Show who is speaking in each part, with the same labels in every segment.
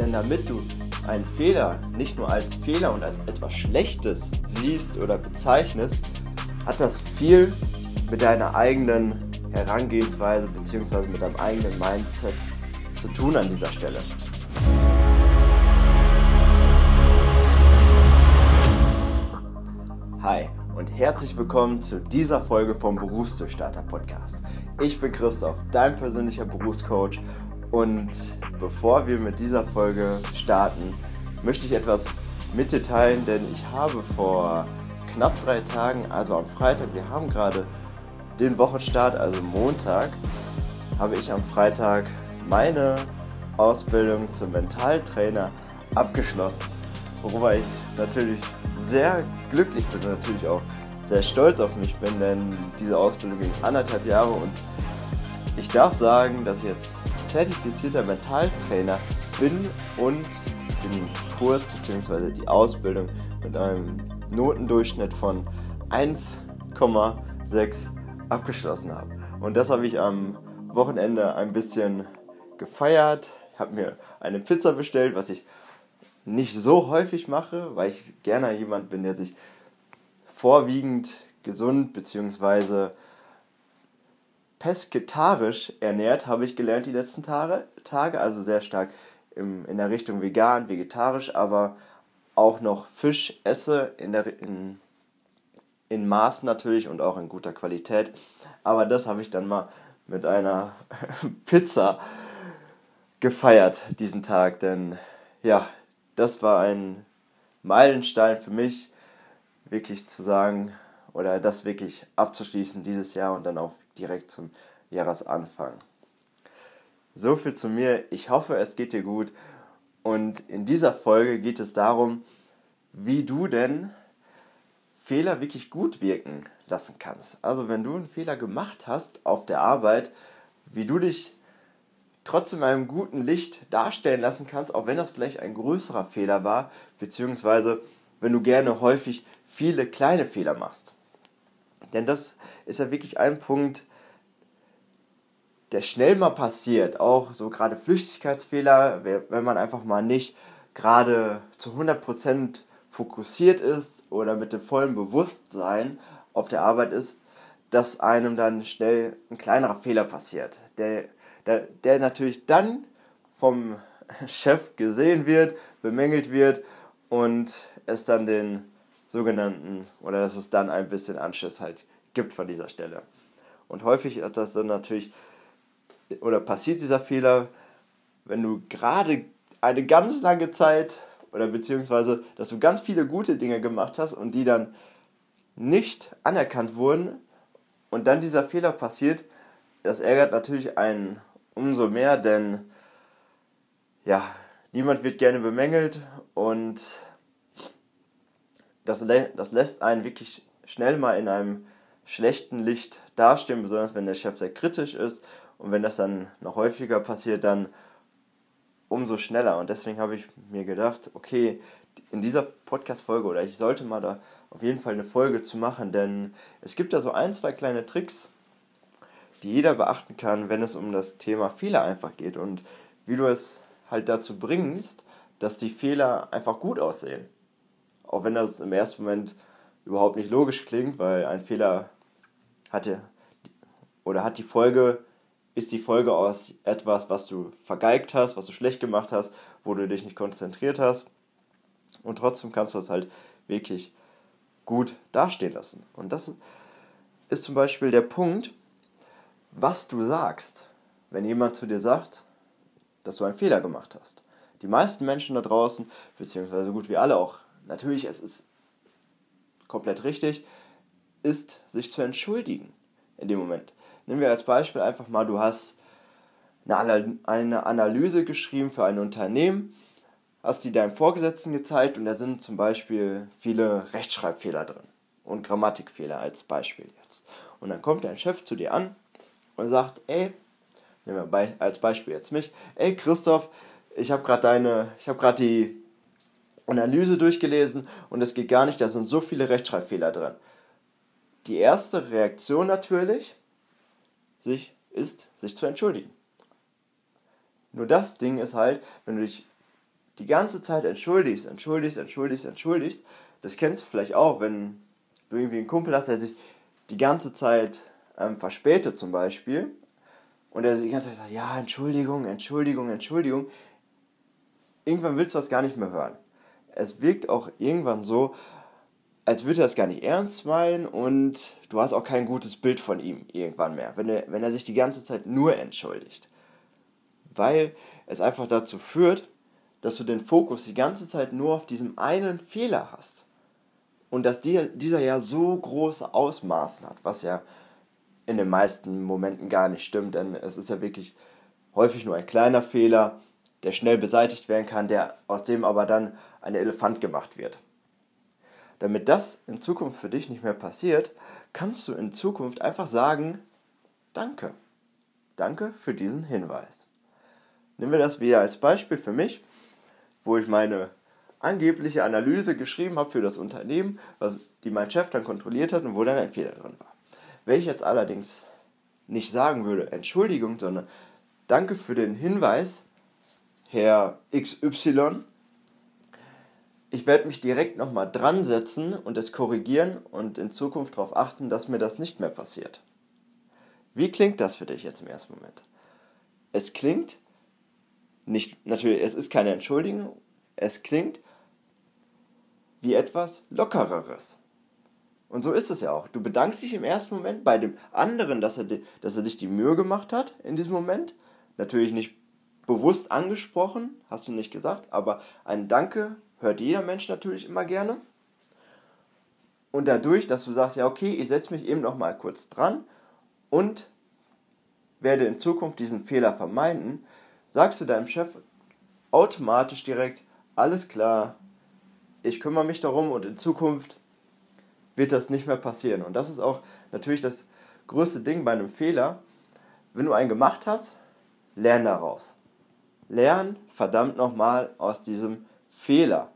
Speaker 1: Denn damit du einen Fehler nicht nur als Fehler und als etwas Schlechtes siehst oder bezeichnest, hat das viel mit deiner eigenen Herangehensweise bzw. mit deinem eigenen Mindset zu tun an dieser Stelle. Hi und herzlich willkommen zu dieser Folge vom Berufsdurchstarter Podcast. Ich bin Christoph, dein persönlicher Berufscoach und bevor wir mit dieser Folge starten, möchte ich etwas mitteilen, denn ich habe vor knapp drei Tagen, also am Freitag, wir haben gerade den Wochenstart, also Montag, habe ich am Freitag meine Ausbildung zum Mentaltrainer abgeschlossen, worüber ich natürlich sehr glücklich bin und natürlich auch sehr stolz auf mich bin, denn diese Ausbildung ging anderthalb Jahre und ich darf sagen, dass ich jetzt zertifizierter Mentaltrainer bin und den Kurs bzw. die Ausbildung mit einem Notendurchschnitt von 1,6 abgeschlossen habe. Und das habe ich am Wochenende ein bisschen gefeiert, habe mir eine Pizza bestellt, was ich nicht so häufig mache, weil ich gerne jemand bin, der sich vorwiegend gesund bzw. pesketarisch ernährt, habe ich gelernt die letzten Tage, Tage also sehr stark im, in der Richtung vegan, vegetarisch, aber auch noch Fisch esse in, der, in, in Maß natürlich und auch in guter Qualität. Aber das habe ich dann mal mit einer Pizza gefeiert diesen Tag, denn ja, das war ein Meilenstein für mich, wirklich zu sagen oder das wirklich abzuschließen dieses Jahr und dann auch direkt zum Jahresanfang. So viel zu mir. Ich hoffe, es geht dir gut. Und in dieser Folge geht es darum, wie du denn Fehler wirklich gut wirken lassen kannst. Also wenn du einen Fehler gemacht hast auf der Arbeit, wie du dich trotzdem in einem guten Licht darstellen lassen kannst, auch wenn das vielleicht ein größerer Fehler war, beziehungsweise wenn du gerne häufig viele kleine Fehler machst. Denn das ist ja wirklich ein Punkt, der schnell mal passiert, auch so gerade Flüchtigkeitsfehler, wenn man einfach mal nicht gerade zu 100% fokussiert ist oder mit dem vollen Bewusstsein auf der Arbeit ist, dass einem dann schnell ein kleinerer Fehler passiert, der der, der natürlich dann vom Chef gesehen wird, bemängelt wird und es dann den sogenannten, oder dass es dann ein bisschen Anschiss halt gibt von dieser Stelle. Und häufig hat das dann natürlich, oder passiert dieser Fehler, wenn du gerade eine ganz lange Zeit, oder beziehungsweise, dass du ganz viele gute Dinge gemacht hast und die dann nicht anerkannt wurden und dann dieser Fehler passiert, das ärgert natürlich einen umso mehr, denn ja, niemand wird gerne bemängelt und das, das lässt einen wirklich schnell mal in einem schlechten Licht dastehen, besonders wenn der Chef sehr kritisch ist und wenn das dann noch häufiger passiert, dann umso schneller. Und deswegen habe ich mir gedacht, okay, in dieser Podcast-Folge oder ich sollte mal da auf jeden Fall eine Folge zu machen, denn es gibt da so ein, zwei kleine Tricks, die jeder beachten kann, wenn es um das Thema Fehler einfach geht und wie du es halt dazu bringst, dass die Fehler einfach gut aussehen. Auch wenn das im ersten Moment überhaupt nicht logisch klingt, weil ein Fehler hatte oder hat die Folge, ist die Folge aus etwas, was du vergeigt hast, was du schlecht gemacht hast, wo du dich nicht konzentriert hast. Und trotzdem kannst du es halt wirklich gut dastehen lassen. Und das ist zum Beispiel der Punkt, was du sagst, wenn jemand zu dir sagt, dass du einen Fehler gemacht hast. Die meisten Menschen da draußen, beziehungsweise gut wie alle auch, natürlich, es ist komplett richtig, ist sich zu entschuldigen in dem Moment. Nehmen wir als Beispiel einfach mal, du hast eine Analyse geschrieben für ein Unternehmen, hast die deinem Vorgesetzten gezeigt und da sind zum Beispiel viele Rechtschreibfehler drin und Grammatikfehler als Beispiel jetzt. Und dann kommt dein Chef zu dir an und sagt, ey, nehmen wir als Beispiel jetzt mich, ey Christoph, ich habe gerade deine, ich habe gerade die Analyse durchgelesen und es geht gar nicht, da sind so viele Rechtschreibfehler drin. Die erste Reaktion natürlich sich, ist, sich zu entschuldigen. Nur das Ding ist halt, wenn du dich die ganze Zeit entschuldigst, entschuldigst, entschuldigst, entschuldigst, das kennst du vielleicht auch, wenn du irgendwie einen Kumpel hast, der sich die ganze Zeit ähm, verspätet zum Beispiel und er die ganze Zeit sagt, ja, Entschuldigung, Entschuldigung, Entschuldigung, irgendwann willst du das gar nicht mehr hören. Es wirkt auch irgendwann so, als würde er das gar nicht ernst meinen und du hast auch kein gutes Bild von ihm irgendwann mehr, wenn er, wenn er sich die ganze Zeit nur entschuldigt. Weil es einfach dazu führt, dass du den Fokus die ganze Zeit nur auf diesem einen Fehler hast. Und dass die, dieser ja so große Ausmaßen hat, was ja in den meisten Momenten gar nicht stimmt, denn es ist ja wirklich häufig nur ein kleiner Fehler, der schnell beseitigt werden kann, der aus dem aber dann ein Elefant gemacht wird. Damit das in Zukunft für dich nicht mehr passiert, kannst du in Zukunft einfach sagen, danke. Danke für diesen Hinweis. Nehmen wir das wieder als Beispiel für mich, wo ich meine angebliche Analyse geschrieben habe für das Unternehmen, was, die mein Chef dann kontrolliert hat und wo dann ein Fehler drin war. Wenn ich jetzt allerdings nicht sagen würde, Entschuldigung, sondern danke für den Hinweis, Herr XY, ich werde mich direkt nochmal dran setzen und es korrigieren und in Zukunft darauf achten, dass mir das nicht mehr passiert. Wie klingt das für dich jetzt im ersten Moment? Es klingt nicht, natürlich, es ist keine Entschuldigung, es klingt wie etwas Lockereres. Und so ist es ja auch. Du bedankst dich im ersten Moment bei dem anderen, dass er, dass er dich die Mühe gemacht hat in diesem Moment. Natürlich nicht bewusst angesprochen, hast du nicht gesagt, aber ein Danke hört jeder Mensch natürlich immer gerne. Und dadurch, dass du sagst, ja, okay, ich setze mich eben noch mal kurz dran und werde in Zukunft diesen Fehler vermeiden, sagst du deinem Chef automatisch direkt, alles klar, ich kümmere mich darum und in Zukunft wird das nicht mehr passieren. Und das ist auch natürlich das größte Ding bei einem Fehler. Wenn du einen gemacht hast, lern daraus. Lern verdammt nochmal aus diesem Fehler.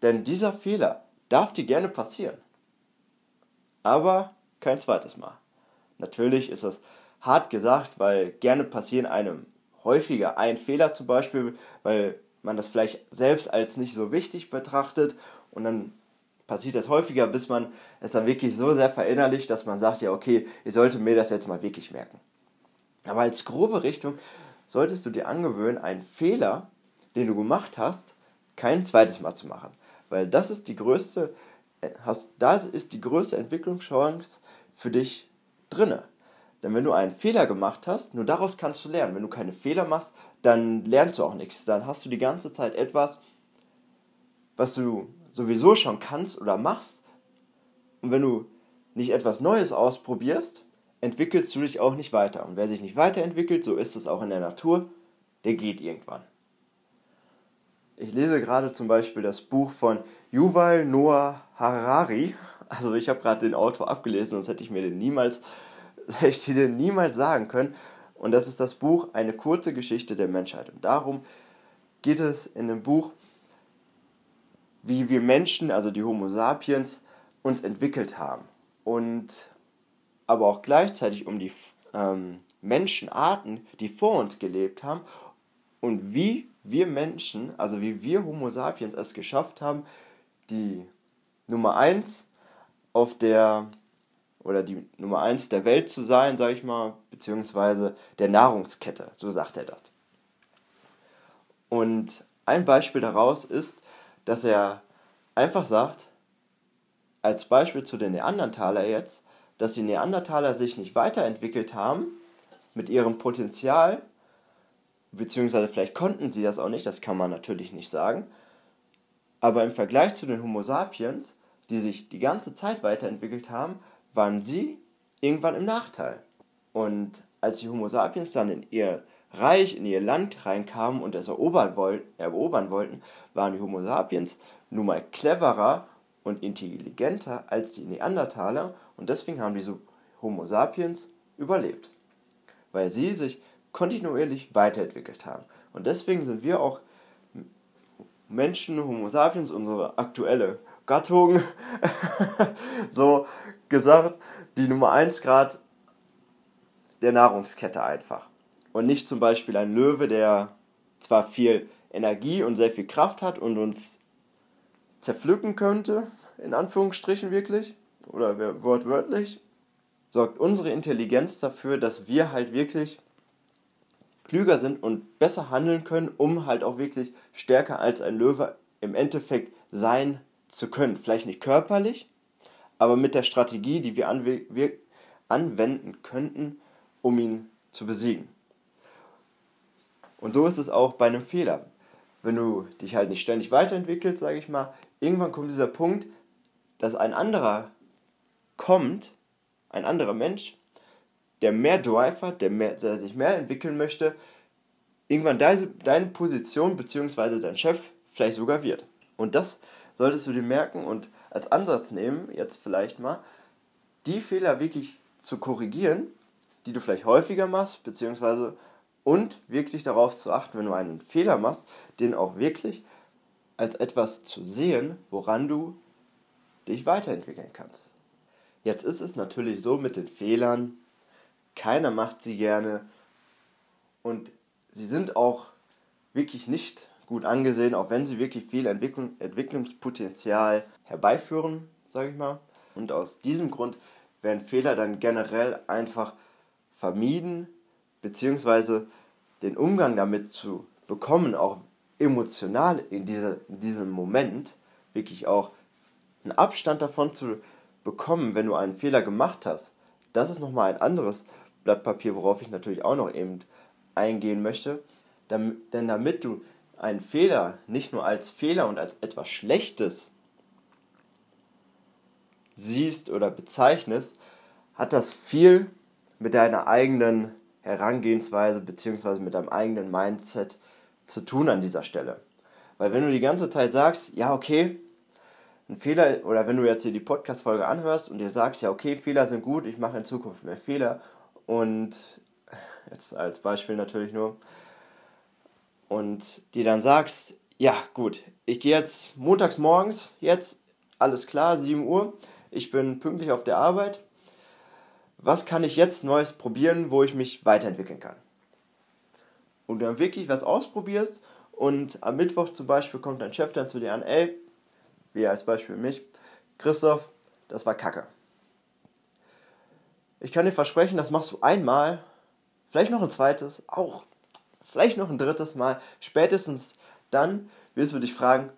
Speaker 1: Denn dieser Fehler darf dir gerne passieren. Aber kein zweites Mal. Natürlich ist das hart gesagt, weil gerne passieren einem häufiger ein Fehler zum Beispiel, weil man das vielleicht selbst als nicht so wichtig betrachtet und dann passiert das häufiger, bis man es dann wirklich so sehr verinnerlicht, dass man sagt, ja okay, ich sollte mir das jetzt mal wirklich merken. Aber als grobe Richtung solltest du dir angewöhnen, einen Fehler, den du gemacht hast, kein zweites Mal zu machen. Weil das ist die größte, hast, das ist die größte Entwicklungschance für dich drinne. Denn wenn du einen Fehler gemacht hast, nur daraus kannst du lernen. Wenn du keine Fehler machst, dann lernst du auch nichts. Dann hast du die ganze Zeit etwas, was du sowieso schon kannst oder machst. Und wenn du nicht etwas Neues ausprobierst, entwickelst du dich auch nicht weiter. Und wer sich nicht weiterentwickelt, so ist es auch in der Natur, der geht irgendwann. Ich lese gerade zum Beispiel das Buch von Yuval Noah Harari. Also ich habe gerade den Autor abgelesen, sonst hätte ich mir den niemals hätte ich dir niemals sagen können. Und das ist das Buch Eine kurze Geschichte der Menschheit. Und darum geht es in dem Buch, wie wir Menschen, also die Homo sapiens, uns entwickelt haben. Und aber auch gleichzeitig um die ähm, Menschenarten, die vor uns gelebt haben und wie wir Menschen, also wie wir Homo sapiens es geschafft haben, die Nummer 1 auf der oder die Nummer eins der Welt zu sein, sage ich mal, beziehungsweise der Nahrungskette, so sagt er das. Und ein Beispiel daraus ist, dass er einfach sagt, als Beispiel zu den Neandertaler jetzt, dass die Neandertaler sich nicht weiterentwickelt haben mit ihrem Potenzial, beziehungsweise vielleicht konnten sie das auch nicht, das kann man natürlich nicht sagen, aber im Vergleich zu den Homo sapiens, die sich die ganze Zeit weiterentwickelt haben, waren sie irgendwann im Nachteil. Und als die Homo sapiens dann in ihr Reich, in ihr Land reinkamen und es erobern wollten, waren die Homo sapiens nun mal cleverer und intelligenter als die Neandertaler und deswegen haben diese Homo sapiens überlebt. Weil sie sich kontinuierlich weiterentwickelt haben. Und deswegen sind wir auch Menschen, Homo sapiens, unsere aktuelle Gattung, so gesagt, die Nummer 1 Grad der Nahrungskette einfach. Und nicht zum Beispiel ein Löwe, der zwar viel Energie und sehr viel Kraft hat und uns zerpflücken könnte, in Anführungsstrichen wirklich, oder wortwörtlich, sorgt unsere Intelligenz dafür, dass wir halt wirklich klüger sind und besser handeln können, um halt auch wirklich stärker als ein Löwe im Endeffekt sein zu können. Vielleicht nicht körperlich, aber mit der Strategie, die wir, anwenden könnten, um ihn zu besiegen. Und so ist es auch bei einem Fehler. Wenn du dich halt nicht ständig weiterentwickelst, sage ich mal, irgendwann kommt dieser Punkt, dass ein anderer kommt, ein anderer Mensch, der mehr Drive hat, der, mehr, der sich mehr entwickeln möchte, irgendwann deine, deine Position bzw. dein Chef vielleicht sogar wird. Und das solltest du dir merken und als Ansatz nehmen, jetzt vielleicht mal, die Fehler wirklich zu korrigieren, die du vielleicht häufiger machst, beziehungsweise und wirklich darauf zu achten, wenn du einen Fehler machst, den auch wirklich als etwas zu sehen, woran du dich weiterentwickeln kannst. Jetzt ist es natürlich so mit den Fehlern, keiner macht sie gerne und sie sind auch wirklich nicht gut angesehen, auch wenn sie wirklich viel Entwicklung, Entwicklungspotenzial herbeiführen, sage ich mal. Und aus diesem Grund werden Fehler dann generell einfach vermieden, beziehungsweise den Umgang damit zu bekommen, auch emotional in, diese, in diesem Moment, wirklich auch einen Abstand davon zu bekommen, wenn du einen Fehler gemacht hast. Das ist nochmal ein anderes Blatt Papier, worauf ich natürlich auch noch eben eingehen möchte. denn damit du einen Fehler nicht nur als Fehler und als etwas Schlechtes siehst oder bezeichnest, hat das viel mit deiner eigenen Herangehensweise bzw. mit deinem eigenen Mindset zu tun an dieser Stelle. Weil wenn du die ganze Zeit sagst, ja, okay, ein Fehler, oder wenn du jetzt hier die Podcast-Folge anhörst und dir sagst, ja, okay, Fehler sind gut, ich mache in Zukunft mehr Fehler und jetzt als Beispiel natürlich nur, und dir dann sagst, ja, gut, ich gehe jetzt montags morgens, jetzt, alles klar, 7 Uhr, ich bin pünktlich auf der Arbeit. Was kann ich jetzt Neues probieren, wo ich mich weiterentwickeln kann? Und dann wirklich was ausprobierst und am Mittwoch zum Beispiel kommt dein Chef dann zu dir an, ey, wie als Beispiel mich, Christoph, das war Kacke. Ich kann dir versprechen, das machst du einmal, vielleicht noch ein zweites, auch vielleicht noch ein drittes Mal. Spätestens dann wirst du dich fragen,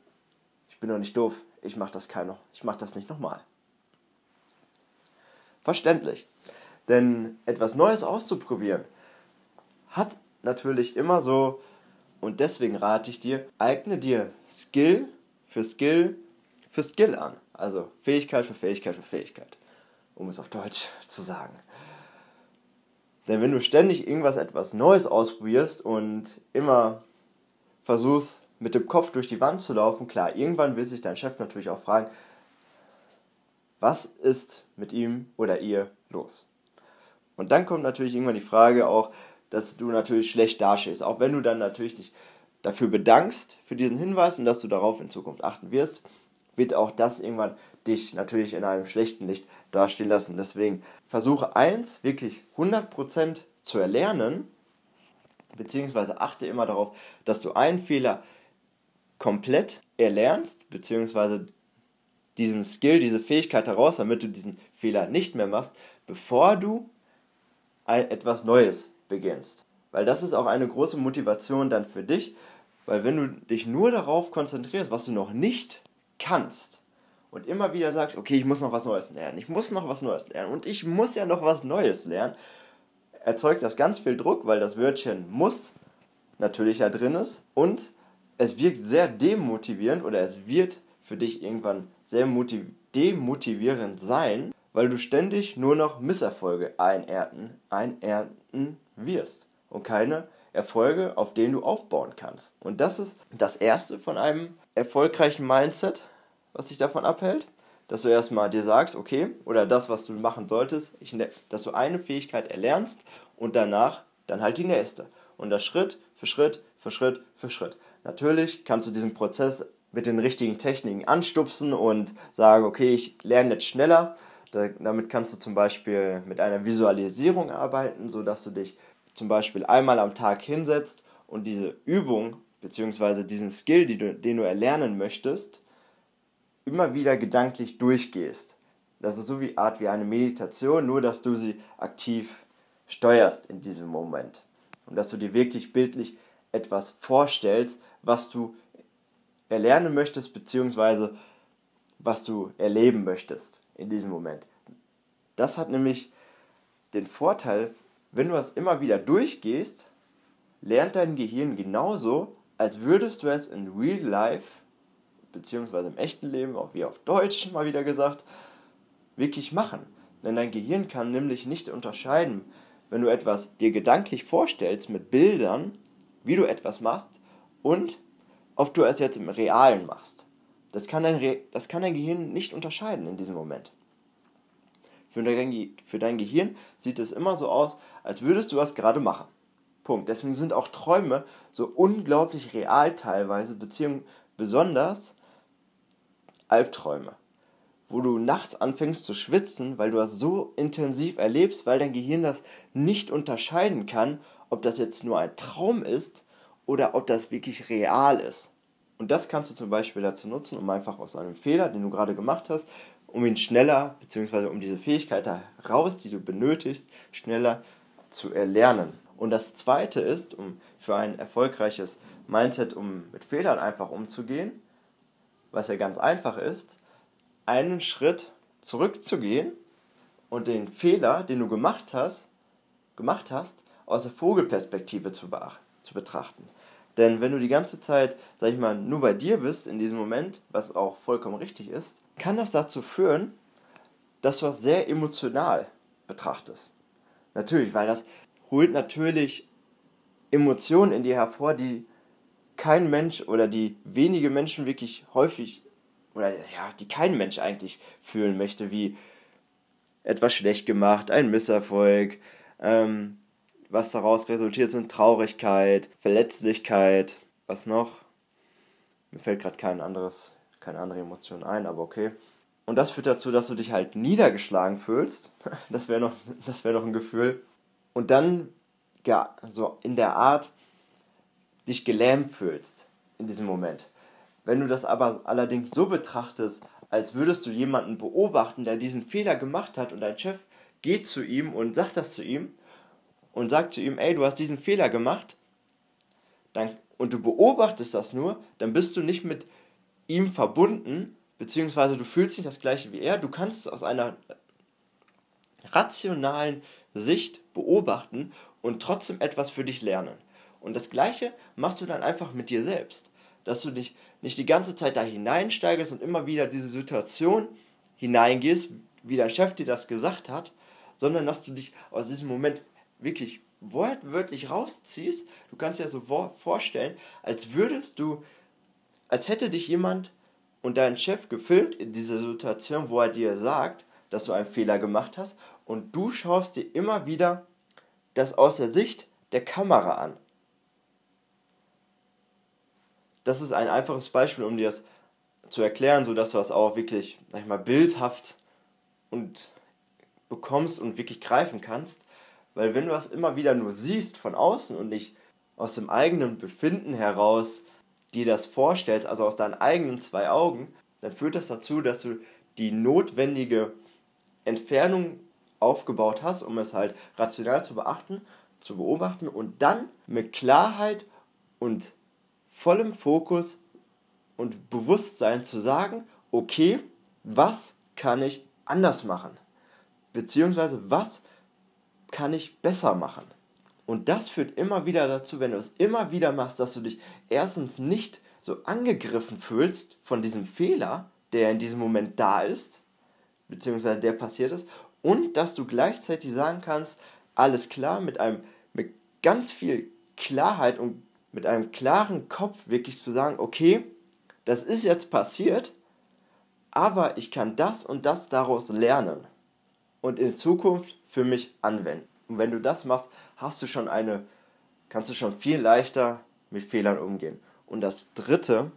Speaker 1: ich bin doch nicht doof, ich mach das keiner, ich mach das nicht nochmal verständlich. Denn etwas Neues auszuprobieren hat natürlich immer so, und deswegen rate ich dir, eigne dir Skill für Skill für Skill an. Also Fähigkeit für Fähigkeit für Fähigkeit, um es auf Deutsch zu sagen. Denn wenn du ständig irgendwas etwas Neues ausprobierst und immer versuchst, mit dem Kopf durch die Wand zu laufen, klar, irgendwann will sich dein Chef natürlich auch fragen, was ist mit ihm oder ihr los? Und dann kommt natürlich irgendwann die Frage auch, dass du natürlich schlecht dastehst. Auch wenn du dann natürlich dich dafür bedankst, für diesen Hinweis und dass du darauf in Zukunft achten wirst, wird auch das irgendwann dich natürlich in einem schlechten Licht dastehen lassen. Deswegen versuche eins wirklich 100% zu erlernen, beziehungsweise achte immer darauf, dass du einen Fehler komplett erlernst, beziehungsweise diesen Skill, diese Fähigkeit heraus, damit du diesen Fehler nicht mehr machst, bevor du etwas Neues beginnst. Weil das ist auch eine große Motivation dann für dich, weil wenn du dich nur darauf konzentrierst, was du noch nicht kannst und immer wieder sagst, okay, ich muss noch was Neues lernen, ich muss noch was Neues lernen und ich muss ja noch was Neues lernen, erzeugt das ganz viel Druck, weil das Wörtchen muss natürlich da drin ist und es wirkt sehr demotivierend oder es wird für dich irgendwann sehr demotivierend sein, weil du ständig nur noch Misserfolge einernten, einernten wirst und keine Erfolge, auf denen du aufbauen kannst. Und das ist das erste von einem erfolgreichen Mindset, was dich davon abhält, dass du erstmal dir sagst, okay, oder das, was du machen solltest, ich, ne-, dass du eine Fähigkeit erlernst und danach dann halt die nächste. Und das Schritt für Schritt für Schritt für Schritt. Natürlich kannst du diesen Prozess mit den richtigen Techniken anstupsen und sagen, okay, ich lerne jetzt schneller. damit kannst du zum Beispiel mit einer Visualisierung arbeiten, sodass du dich zum Beispiel einmal am Tag hinsetzt und diese Übung beziehungsweise diesen Skill, du, den du erlernen möchtest, immer wieder gedanklich durchgehst. Das ist so wie Art wie eine Meditation, nur dass du sie aktiv steuerst in diesem Moment. Und dass du dir wirklich bildlich etwas vorstellst, was du erlernen möchtest, beziehungsweise was du erleben möchtest in diesem Moment. Das hat nämlich den Vorteil, wenn du das immer wieder durchgehst, lernt dein Gehirn genauso, als würdest du es in real life, beziehungsweise im echten Leben, auch wie auf Deutsch mal wieder gesagt, wirklich machen. Denn dein Gehirn kann nämlich nicht unterscheiden, wenn du etwas dir gedanklich vorstellst mit Bildern, wie du etwas machst und ob du es jetzt im Realen machst. Das kann dein, Re das kann dein Gehirn nicht unterscheiden in diesem Moment. Für dein, für dein Gehirn sieht es immer so aus, als würdest du was gerade machen. Punkt. Deswegen sind auch Träume so unglaublich real teilweise, beziehungsweise besonders Albträume wo du nachts anfängst zu schwitzen, weil du das so intensiv erlebst, weil dein Gehirn das nicht unterscheiden kann, ob das jetzt nur ein Traum ist oder ob das wirklich real ist. Und das kannst du zum Beispiel dazu nutzen, um einfach aus einem Fehler, den du gerade gemacht hast, um ihn schneller, beziehungsweise um diese Fähigkeit heraus, die du benötigst, schneller zu erlernen. Und das zweite ist, um für ein erfolgreiches Mindset, um mit Fehlern einfach umzugehen, was ja ganz einfach ist, einen Schritt zurückzugehen und den Fehler, den du gemacht hast, gemacht hast, aus der Vogelperspektive zu, zu betrachten. Denn wenn du die ganze Zeit, sag ich mal, nur bei dir bist in diesem Moment, was auch vollkommen richtig ist, kann das dazu führen, dass du das sehr emotional betrachtest. Natürlich, weil das holt natürlich Emotionen in dir hervor, die kein Mensch oder die wenige Menschen wirklich häufig oder ja, die kein Mensch eigentlich fühlen möchte, wie etwas schlecht gemacht, ein Misserfolg, ähm, was daraus resultiert sind Traurigkeit, Verletzlichkeit, was noch? Mir fällt gerade kein anderes, keine andere Emotion ein, aber okay. Und das führt dazu, dass du dich halt niedergeschlagen fühlst. Das wäre noch, das wäre noch ein Gefühl. Und dann ja, so in der Art dich gelähmt fühlst in diesem Moment. Wenn du das aber allerdings so betrachtest, als würdest du jemanden beobachten, der diesen Fehler gemacht hat und dein Chef geht zu ihm und sagt das zu ihm und sagt zu ihm, ey, du hast diesen Fehler gemacht, dann, und du beobachtest das nur, dann bist du nicht mit ihm verbunden, beziehungsweise du fühlst nicht das gleiche wie er, du kannst es aus einer rationalen Sicht beobachten und trotzdem etwas für dich lernen. Und das gleiche machst du dann einfach mit dir selbst. Dass du dich nicht die ganze Zeit da hineinsteigst und immer wieder diese Situation hineingehst, wie dein Chef dir das gesagt hat, sondern dass du dich aus diesem Moment wirklich wortwörtlich rausziehst. Du kannst dir so vorstellen, als würdest du, als hätte dich jemand und dein Chef gefilmt in dieser Situation, wo er dir sagt, dass du einen Fehler gemacht hast. Und du schaust dir immer wieder das aus der Sicht der Kamera an das ist ein einfaches Beispiel, um dir das zu erklären, sodass du das auch wirklich, sag ich mal, bildhaft und bekommst und wirklich greifen kannst. Weil wenn du das immer wieder nur siehst von außen und nicht aus dem eigenen Befinden heraus dir das vorstellst, also aus deinen eigenen zwei Augen, dann führt das dazu, dass du die notwendige Entfernung aufgebaut hast, um es halt rational zu beachten, zu beobachten und dann mit Klarheit und vollem Fokus und Bewusstsein zu sagen, okay, was kann ich anders machen? Beziehungsweise was kann ich besser machen? Und das führt immer wieder dazu, wenn du es immer wieder machst, dass du dich erstens nicht so angegriffen fühlst von diesem Fehler, der in diesem Moment da ist, beziehungsweise der passiert ist, und dass du gleichzeitig sagen kannst, alles klar, mit einem mit ganz viel Klarheit und mit einem klaren Kopf wirklich zu sagen, okay, das ist jetzt passiert, aber ich kann das und das daraus lernen und in Zukunft für mich anwenden. Und wenn du das machst, hast du schon eine, kannst du schon viel leichter mit Fehlern umgehen. Und das dritte,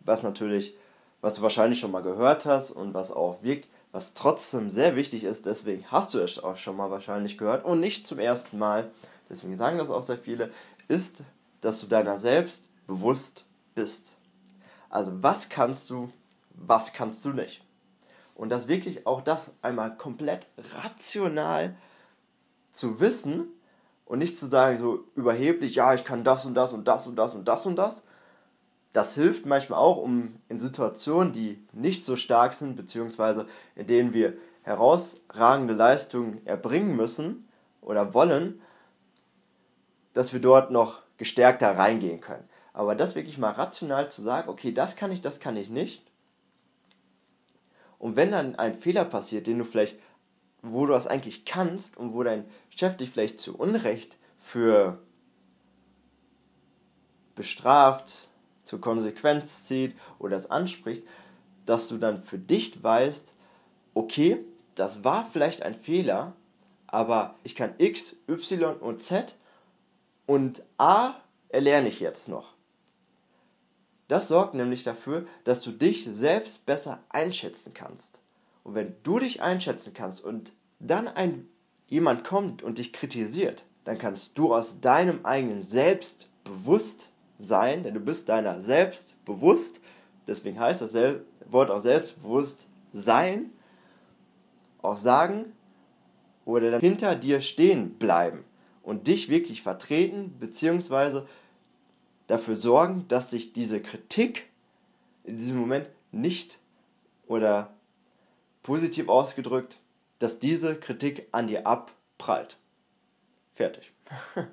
Speaker 1: was natürlich, was du wahrscheinlich schon mal gehört hast und was auch wirkt, was trotzdem sehr wichtig ist, deswegen hast du es auch schon mal wahrscheinlich gehört und nicht zum ersten Mal, deswegen sagen das auch sehr viele, ist dass du deiner selbst bewusst bist. Also was kannst du, was kannst du nicht. Und das wirklich auch das einmal komplett rational zu wissen und nicht zu sagen so überheblich, ja, ich kann das und das und das und das und das und das. Das hilft manchmal auch, um in Situationen, die nicht so stark sind, beziehungsweise in denen wir herausragende Leistungen erbringen müssen oder wollen, dass wir dort noch gestärkter reingehen können. Aber das wirklich mal rational zu sagen, okay, das kann ich, das kann ich nicht. Und wenn dann ein Fehler passiert, den du vielleicht, wo du das eigentlich kannst und wo dein Chef dich vielleicht zu Unrecht für bestraft, zur Konsequenz zieht oder es anspricht, dass du dann für dich weißt, okay, das war vielleicht ein Fehler, aber ich kann X, Y und Z und A erlerne ich jetzt noch. Das sorgt nämlich dafür, dass du dich selbst besser einschätzen kannst. Und wenn du dich einschätzen kannst und dann ein jemand kommt und dich kritisiert, dann kannst du aus deinem eigenen Selbstbewusstsein, denn du bist deiner selbst bewusst, deswegen heißt das Wort auch selbstbewusst sein, auch sagen oder dann hinter dir stehen bleiben und dich wirklich vertreten, beziehungsweise dafür sorgen, dass sich diese Kritik in diesem Moment nicht oder positiv ausgedrückt, dass diese Kritik an dir abprallt. Fertig.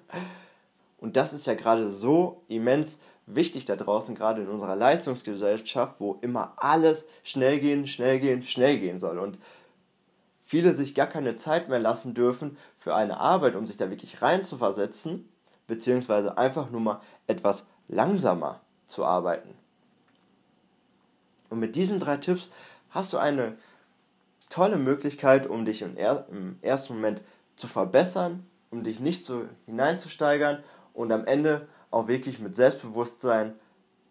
Speaker 1: Und das ist ja gerade so immens wichtig da draußen, gerade in unserer Leistungsgesellschaft, wo immer alles schnell gehen, schnell gehen, schnell gehen soll. Und viele sich gar keine Zeit mehr lassen dürfen für eine Arbeit, um sich da wirklich reinzuversetzen, beziehungsweise einfach nur mal etwas langsamer zu arbeiten. Und mit diesen drei Tipps hast du eine tolle Möglichkeit, um dich im, ersten Moment zu verbessern, um dich nicht so hineinzusteigern und am Ende auch wirklich mit Selbstbewusstsein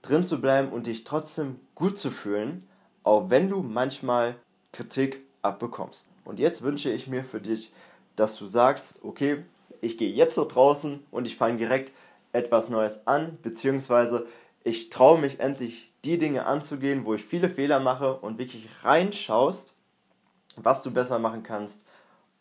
Speaker 1: drin zu bleiben und dich trotzdem gut zu fühlen, auch wenn du manchmal Kritik abbekommst. Und jetzt wünsche ich mir für dich, dass du sagst, okay, ich gehe jetzt so draußen und ich fange direkt etwas Neues an, beziehungsweise ich traue mich endlich die Dinge anzugehen, wo ich viele Fehler mache und wirklich reinschaust, was du besser machen kannst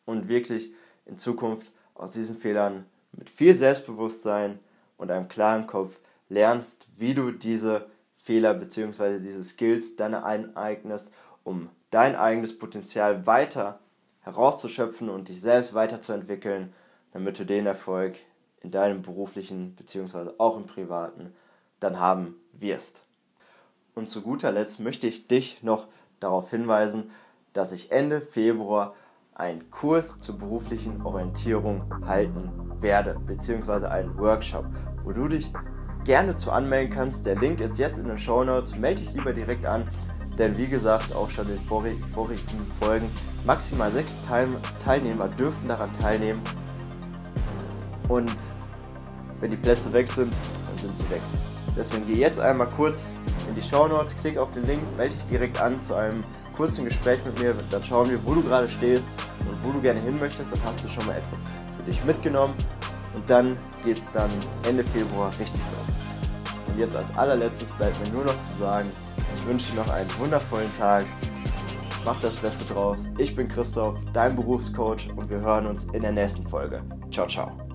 Speaker 1: und wirklich in Zukunft aus diesen Fehlern mit viel Selbstbewusstsein und einem klaren Kopf lernst, wie du diese Fehler bzw. diese Skills deine eineignest, um dein eigenes Potenzial weiter herauszuschöpfen und dich selbst weiterzuentwickeln, damit du den Erfolg in deinem beruflichen bzw. auch im privaten dann haben wirst. Und zu guter Letzt möchte ich dich noch darauf hinweisen, dass ich Ende Februar einen Kurs zur beruflichen Orientierung halten werde, beziehungsweise einen Workshop, wo du dich gerne zu anmelden kannst. Der Link ist jetzt in den Show Notes. Melde dich lieber direkt an, denn wie gesagt, auch schon in den vorigen Folgen, maximal sechs Teilnehmer dürfen daran teilnehmen. Und wenn die Plätze weg sind, dann sind sie weg. Deswegen geh jetzt einmal kurz in die Show Notes, klick auf den Link, melde dich direkt an zu einem kurzen Gespräch mit mir. Dann schauen wir, wo du gerade stehst und wo du gerne hin möchtest. Dann hast du schon mal etwas für dich mitgenommen. Und dann geht es dann Ende Februar richtig los. Und jetzt als allerletztes bleibt mir nur noch zu sagen, ich wünsche dir noch einen wundervollen Tag. Mach das Beste draus. Ich bin Christoph, dein Berufscoach und wir hören uns in der nächsten Folge. Ciao, ciao.